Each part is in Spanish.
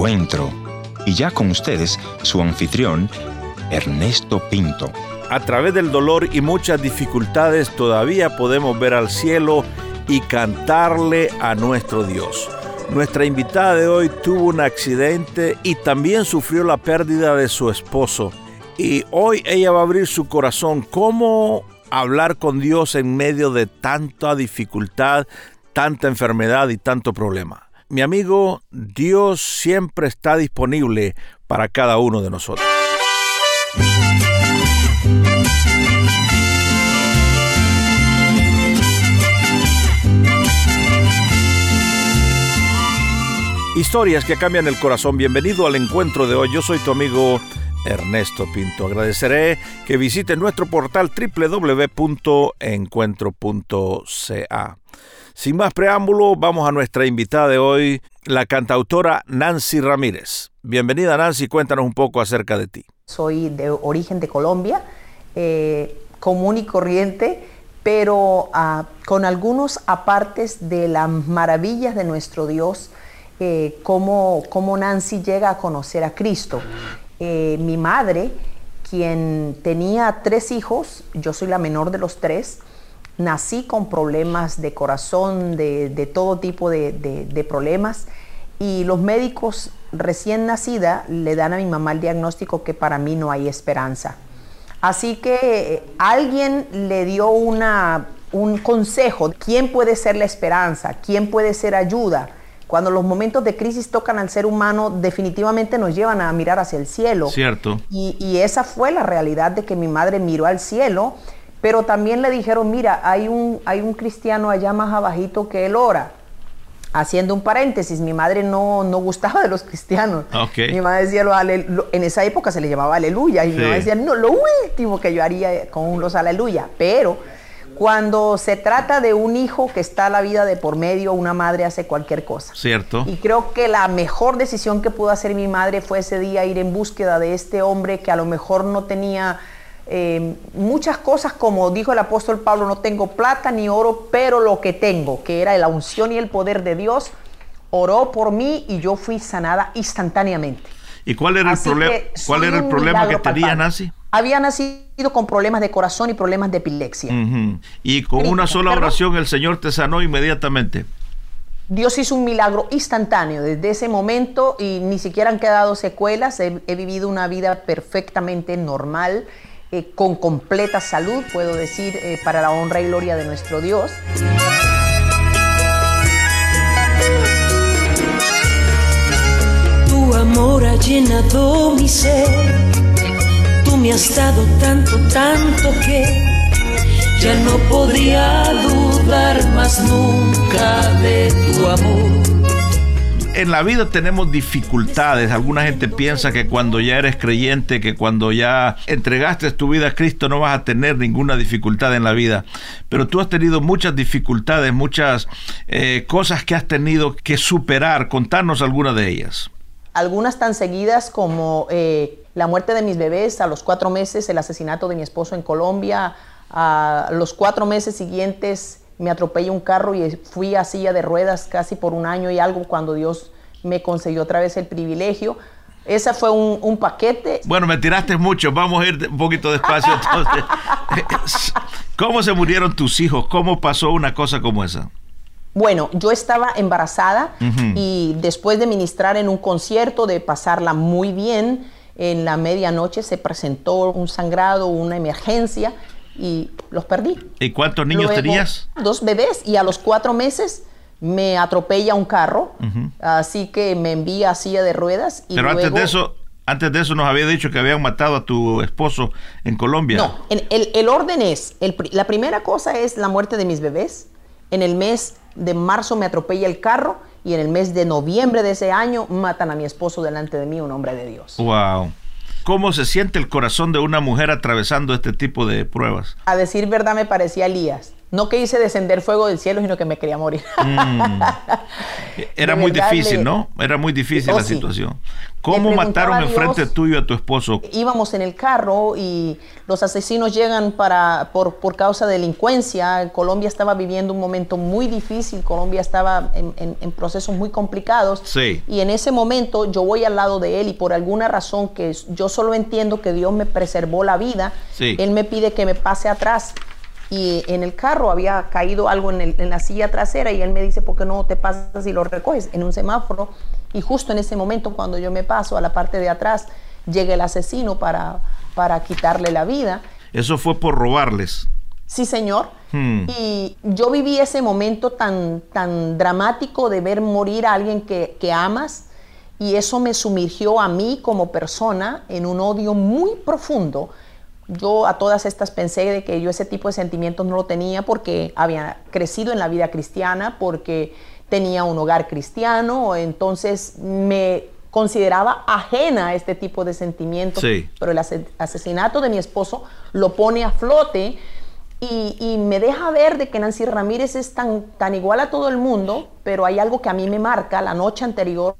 encuentro. Y ya con ustedes, su anfitrión, Ernesto Pinto. A través del dolor y muchas dificultades todavía podemos ver al cielo y cantarle a nuestro Dios. Nuestra invitada de hoy tuvo un accidente y también sufrió la pérdida de su esposo. Y hoy ella va a abrir su corazón. ¿Cómo hablar con Dios en medio de tanta dificultad, tanta enfermedad y tanto problema? Mi amigo, Dios siempre está disponible para cada uno de nosotros. Historias que cambian el corazón. Bienvenido al encuentro de hoy. Yo soy tu amigo Ernesto Pinto. Agradeceré que visite nuestro portal www.encuentro.ca. Sin más preámbulo, vamos a nuestra invitada de hoy, la cantautora Nancy Ramírez. Bienvenida Nancy, cuéntanos un poco acerca de ti. Soy de origen de Colombia, eh, común y corriente, pero ah, con algunos apartes de las maravillas de nuestro Dios, eh, cómo, Nancy llega a conocer a Cristo. Eh, mi madre, quien tenía tres hijos, yo soy la menor de los tres, nací con problemas de corazón, de, todo tipo de, problemas. Y los médicos recién nacida le dan a mi mamá el diagnóstico que para mí no hay esperanza. Así que eh, alguien le dio una, un consejo, ¿quién puede ser la esperanza? ¿Quién puede ser ayuda? Cuando los momentos de crisis tocan al ser humano, definitivamente nos llevan a mirar hacia el cielo. Cierto. Y, y esa fue la realidad de que mi madre miró al cielo pero también le dijeron, mira, hay un, hay un cristiano allá más abajito que él ora. Haciendo un paréntesis, mi madre no, no gustaba de los cristianos. Mi madre decía, en esa época se le llamaba aleluya. Y mi mamá decía, no, lo último que yo haría con los aleluya. Pero cuando se trata de un hijo que está a la vida de por medio, una madre hace cualquier cosa. Cierto. Y creo que la mejor decisión que pudo hacer mi madre fue ese día ir en búsqueda de este hombre que a lo mejor no tenía eh, muchas cosas, como dijo el apóstol Pablo, no tengo plata ni oro, pero lo que tengo, que era la unción y el poder de Dios, oró por mí y yo fui sanada instantáneamente. ¿Y cuál era el, problema? ¿cuál era el problema que tenía Nancy? Había nacido con problemas de corazón y problemas de epilepsia. Y con una sola oración el Señor te sanó inmediatamente. Dios hizo un milagro instantáneo desde ese momento y ni siquiera han quedado secuelas. he vivido una vida perfectamente normal eh, con completa salud, puedo decir, eh, para la honra y gloria de nuestro Dios. Tu amor ha llenado mi ser, tú me has dado tanto, tanto que ya no podría dudar más nunca de tu amor en la vida tenemos dificultades. Alguna gente piensa que cuando ya eres creyente, que cuando ya entregaste tu vida a Cristo no vas a tener ninguna dificultad en la vida. Pero tú has tenido muchas dificultades, muchas eh, cosas que has tenido que superar. Contarnos algunas de ellas. Algunas tan seguidas como eh, la muerte de mis bebés a los cuatro meses, el asesinato de mi esposo en Colombia, a los cuatro meses siguientes me atropellé un carro y fui a silla de ruedas casi por un año y algo cuando Dios me concedió otra vez el privilegio. Ese fue un, paquete. Bueno, me tiraste mucho, vamos a ir un poquito despacio entonces. ¿Cómo se murieron tus hijos? ¿Cómo pasó una cosa como esa? Bueno, yo estaba embarazada y después de ministrar en un concierto, de pasarla muy bien, en la medianoche se presentó un sangrado, una emergencia y los perdí. ¿Y cuántos niños tenías? Dos bebés y a los cuatro meses me atropella un carro, así que me envía a silla de ruedas. Y Pero antes de eso, antes de eso nos había dicho que habían matado a tu esposo en Colombia. No, el, orden es, la primera cosa es la muerte de mis bebés. En el mes de marzo me atropella el carro y en el mes de noviembre de ese año matan a mi esposo delante de mí, un hombre de Dios. Wow. ¿Cómo se siente el corazón de una mujer atravesando este tipo de pruebas? A decir verdad me parecía Elías. No que hice descender fuego del cielo, sino que me quería morir. Mm. Era muy difícil, ¿no? Era muy difícil oh, la situación. ¿Cómo mataron enfrente tuyo a tu esposo? Íbamos en el carro y los asesinos llegan para, por, por causa de delincuencia. Colombia estaba viviendo un momento muy difícil, Colombia estaba en, en, procesos muy complicados. Sí. Y en ese momento yo voy al lado de él y por alguna razón que yo solo entiendo que Dios me preservó la vida, él me pide que me pase atrás y en el carro había caído algo en, la silla trasera y él me dice, ¿por qué no te pasas y lo recoges en un semáforo? Y justo en ese momento, cuando yo me paso a la parte de atrás, llega el asesino para, para quitarle la vida. Eso fue por robarles. Sí, señor. Hmm. Y yo viví ese momento tan, tan dramático de ver morir a alguien que, que amas y eso me sumergió a mí como persona en un odio muy profundo yo a todas estas pensé de que yo ese tipo de sentimientos no lo tenía porque había crecido en la vida cristiana, porque tenía un hogar cristiano, entonces me consideraba ajena a este tipo de sentimientos. Pero el asesinato de mi esposo lo pone a flote y, me deja ver de que Nancy Ramírez es tan, tan igual a todo el mundo, pero hay algo que a mí me marca la noche anterior,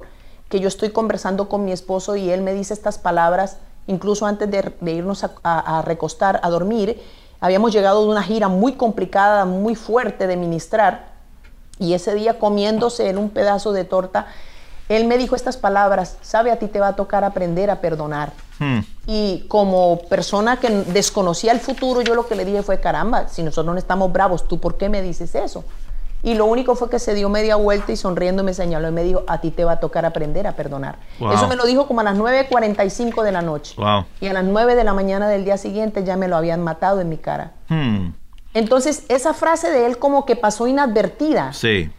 que yo estoy conversando con mi esposo y él me dice estas palabras incluso antes de, irnos a, recostar, a dormir, habíamos llegado de una gira muy complicada, muy fuerte de ministrar, y ese día comiéndose en un pedazo de torta, él me dijo estas palabras, sabe, a ti te va a tocar aprender a perdonar. Hmm. Y como persona que desconocía el futuro, yo lo que le dije fue, caramba, si nosotros no estamos bravos, ¿tú por qué me dices eso? Y lo único fue que se dio media vuelta y sonriendo me señaló y me dijo, a ti te va a tocar aprender a perdonar. Eso me lo dijo como a las 9.45 de la noche. Y a las 9 de la mañana del día siguiente ya me lo habían matado en mi cara. Hmm. Entonces, esa frase de él como que pasó inadvertida. Sí.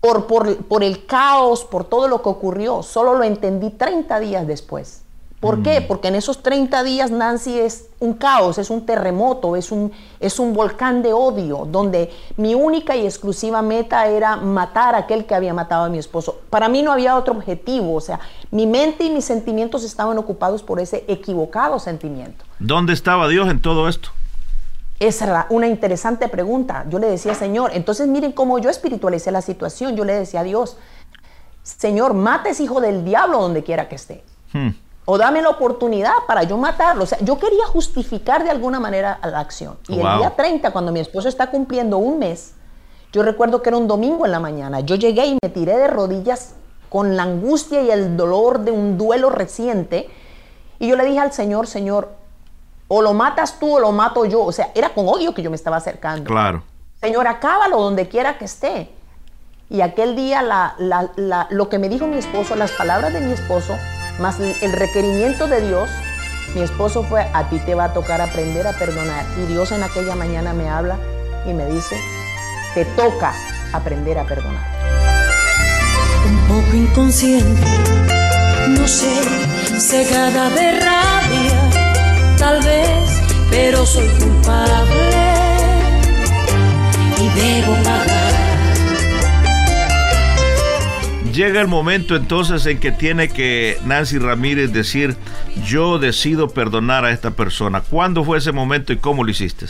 Por, por, por el caos, por todo lo que ocurrió. Solo lo entendí 30 días después. ¿Por qué? Mm. Porque en esos 30 días Nancy es un caos, es un terremoto, es un, es un volcán de odio, donde mi única y exclusiva meta era matar a aquel que había matado a mi esposo. Para mí no había otro objetivo, o sea, mi mente y mis sentimientos estaban ocupados por ese equivocado sentimiento. ¿Dónde estaba Dios en todo esto? Esa era una interesante pregunta. Yo le decía, Señor, entonces miren cómo yo espiritualicé la situación. Yo le decía a Dios, Señor, mates hijo del diablo donde quiera que esté. Hmm o dame la oportunidad para yo matarlo. O sea, yo quería justificar de alguna manera la acción. Y el día 30, cuando mi esposo está cumpliendo un mes, yo recuerdo que era un domingo en la mañana, yo llegué y me tiré de rodillas con la angustia y el dolor de un duelo reciente. Y yo le dije al Señor, Señor, o lo matas tú o lo mato yo. O sea, era con odio que yo me estaba acercando. Claro. Señor, acábalo donde quiera que esté. Y aquel día lo que me dijo mi esposo, las palabras de mi esposo, más el requerimiento de Dios, mi esposo fue, a ti te va a tocar aprender a perdonar. Y Dios en aquella mañana me habla y me dice, te toca aprender a perdonar. Un poco inconsciente, no sé, cegada de rabia, tal vez, pero soy culpable Llega el momento entonces en que tiene que Nancy Ramírez decir, yo decido perdonar a esta persona. ¿Cuándo fue ese momento y cómo lo hiciste?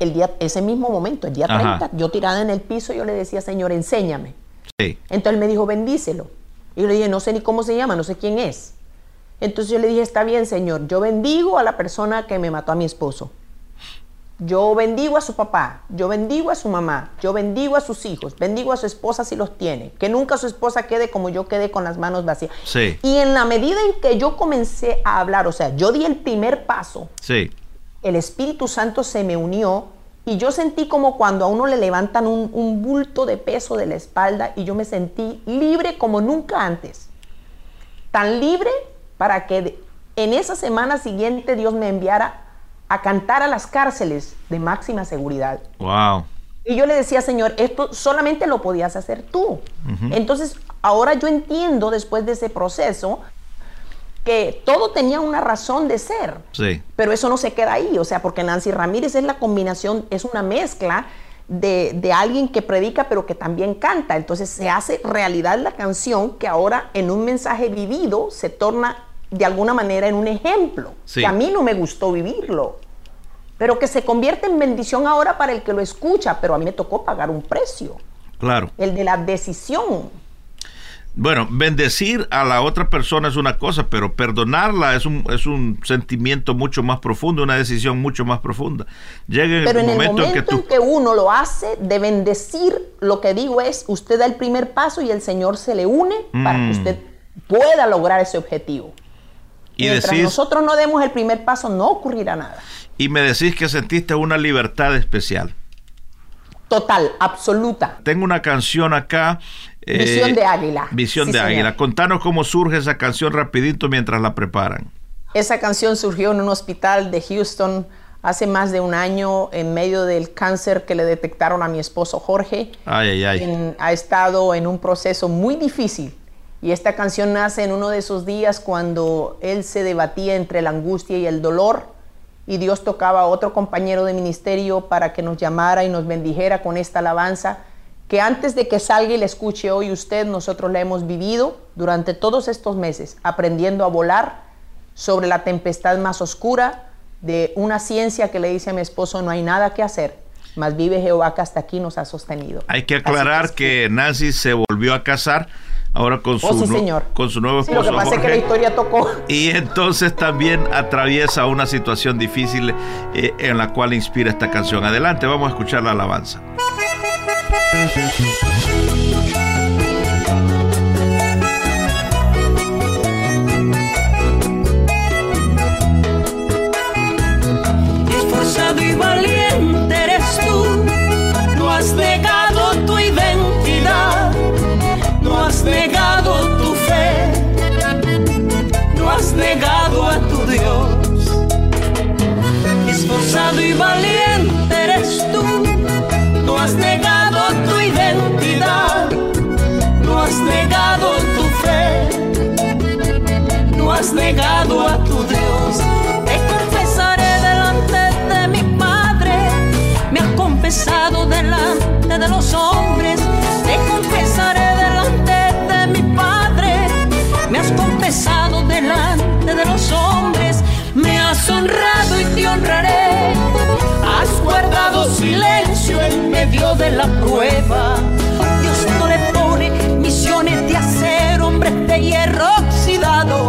El día, ese mismo momento, el día 30, yo tirada en el piso, yo le decía, Señor, enséñame. Sí. Entonces él me dijo, bendícelo. Y yo le dije, no sé ni cómo se llama, no sé quién es. Entonces yo le dije, está bien, Señor, yo bendigo a la persona que me mató a mi esposo. Yo bendigo a su papá, yo bendigo a su mamá, yo bendigo a sus hijos, bendigo a su esposa si los tiene. Que nunca su esposa quede como yo quedé con las manos vacías. Sí. Y en la medida en que yo comencé a hablar, o sea, yo di el primer paso, sí. el Espíritu Santo se me unió y yo sentí como cuando a uno le levantan un, un bulto de peso de la espalda y yo me sentí libre como nunca antes. Tan libre para que en esa semana siguiente Dios me enviara a cantar a las cárceles de máxima seguridad. Wow. Y yo le decía, Señor, esto solamente lo podías hacer tú. Entonces, ahora yo entiendo después de ese proceso que todo tenía una razón de ser. Sí. Pero eso no se queda ahí, o sea, porque Nancy Ramírez es la combinación, es una mezcla de, de, alguien que predica pero que también canta. Entonces se hace realidad la canción que ahora en un mensaje vivido se torna de alguna manera en un ejemplo, que a mí no me gustó vivirlo. pero que se convierte en bendición ahora para el que lo escucha, pero a mí me tocó pagar un precio. Claro. El de la decisión. Bueno, bendecir a la otra persona es una cosa, pero perdonarla es un, es un sentimiento mucho más profundo, una decisión mucho más profunda. Llega pero el en momento, el momento en, que, uno lo hace, de bendecir, lo que digo es, usted da el primer paso y el Señor se le une para que mm. usted pueda lograr ese objetivo. Y Mientras nosotros no demos el primer paso, no ocurrirá nada. Y me decís que sentiste una libertad especial. Total, absoluta. Tengo una canción acá. Eh, Visión de Águila. Visión de Águila. Contanos cómo surge esa canción rapidito mientras la preparan. Esa canción surgió en un hospital de Houston hace más de un año en medio del cáncer que le detectaron a mi esposo Jorge. Ay, ay, ay. ha estado en un proceso muy difícil. Y esta canción nace en uno de esos días cuando él se debatía entre la angustia y el dolor y Dios tocaba a otro compañero de ministerio para que nos llamara y nos bendijera con esta alabanza que antes de que salga y le escuche hoy usted, nosotros la hemos vivido durante todos estos meses, aprendiendo a volar sobre la tempestad más oscura de una ciencia que le dice a mi esposo no hay nada que hacer, más vive Jehová que hasta aquí nos ha sostenido. Hay que aclarar que, que Nancy se volvió a casar ahora con oh, su, con su nuevo esposo. lo que pasa es que la historia tocó. Y entonces también atraviesa una situación difícil eh, en la cual inspira esta canción. Adelante, vamos a escuchar la alabanza. Honrado y te honraré. Has guardado silencio en medio de la prueba. Dios no le pone misiones de hacer hombres de hierro oxidado.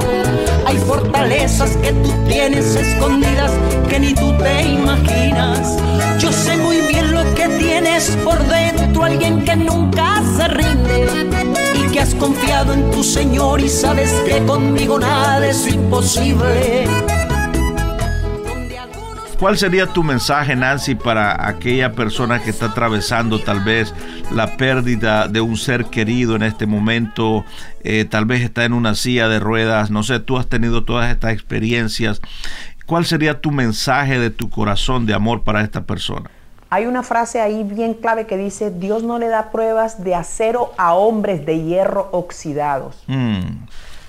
Hay fortalezas que tú tienes escondidas que ni tú te imaginas. Yo sé muy bien lo que tienes por dentro, alguien que nunca se rinde que has confiado en tu Señor y sabes que conmigo nada es imposible. ¿Cuál sería tu mensaje, Nancy, para aquella persona que está atravesando tal vez la pérdida de un ser querido en este momento? Eh, tal vez está en una silla de ruedas. No sé, tú has tenido todas estas experiencias. ¿Cuál sería tu mensaje de tu corazón de amor para esta persona? Hay una frase ahí bien clave que dice, Dios no le da pruebas de acero a hombres de hierro oxidados. Mm.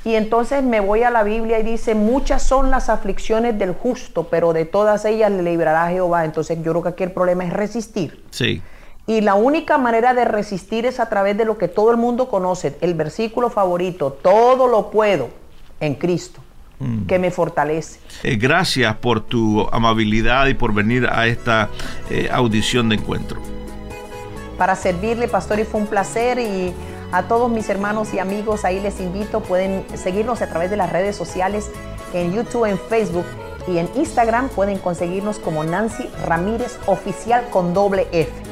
Y entonces me voy a la Biblia y dice, muchas son las aflicciones del justo, pero de todas ellas le librará Jehová. Entonces yo creo que aquí el problema es resistir. Sí. Y la única manera de resistir es a través de lo que todo el mundo conoce, el versículo favorito, todo lo puedo en Cristo. Mm. que me fortalece. Eh, gracias por tu amabilidad y por venir a esta eh, audición de encuentro. Para servirle, pastor, y fue un placer y a todos mis hermanos y amigos ahí les invito, pueden seguirnos a través de las redes sociales, en YouTube, en Facebook y en Instagram pueden conseguirnos como Nancy Ramírez Oficial con doble F.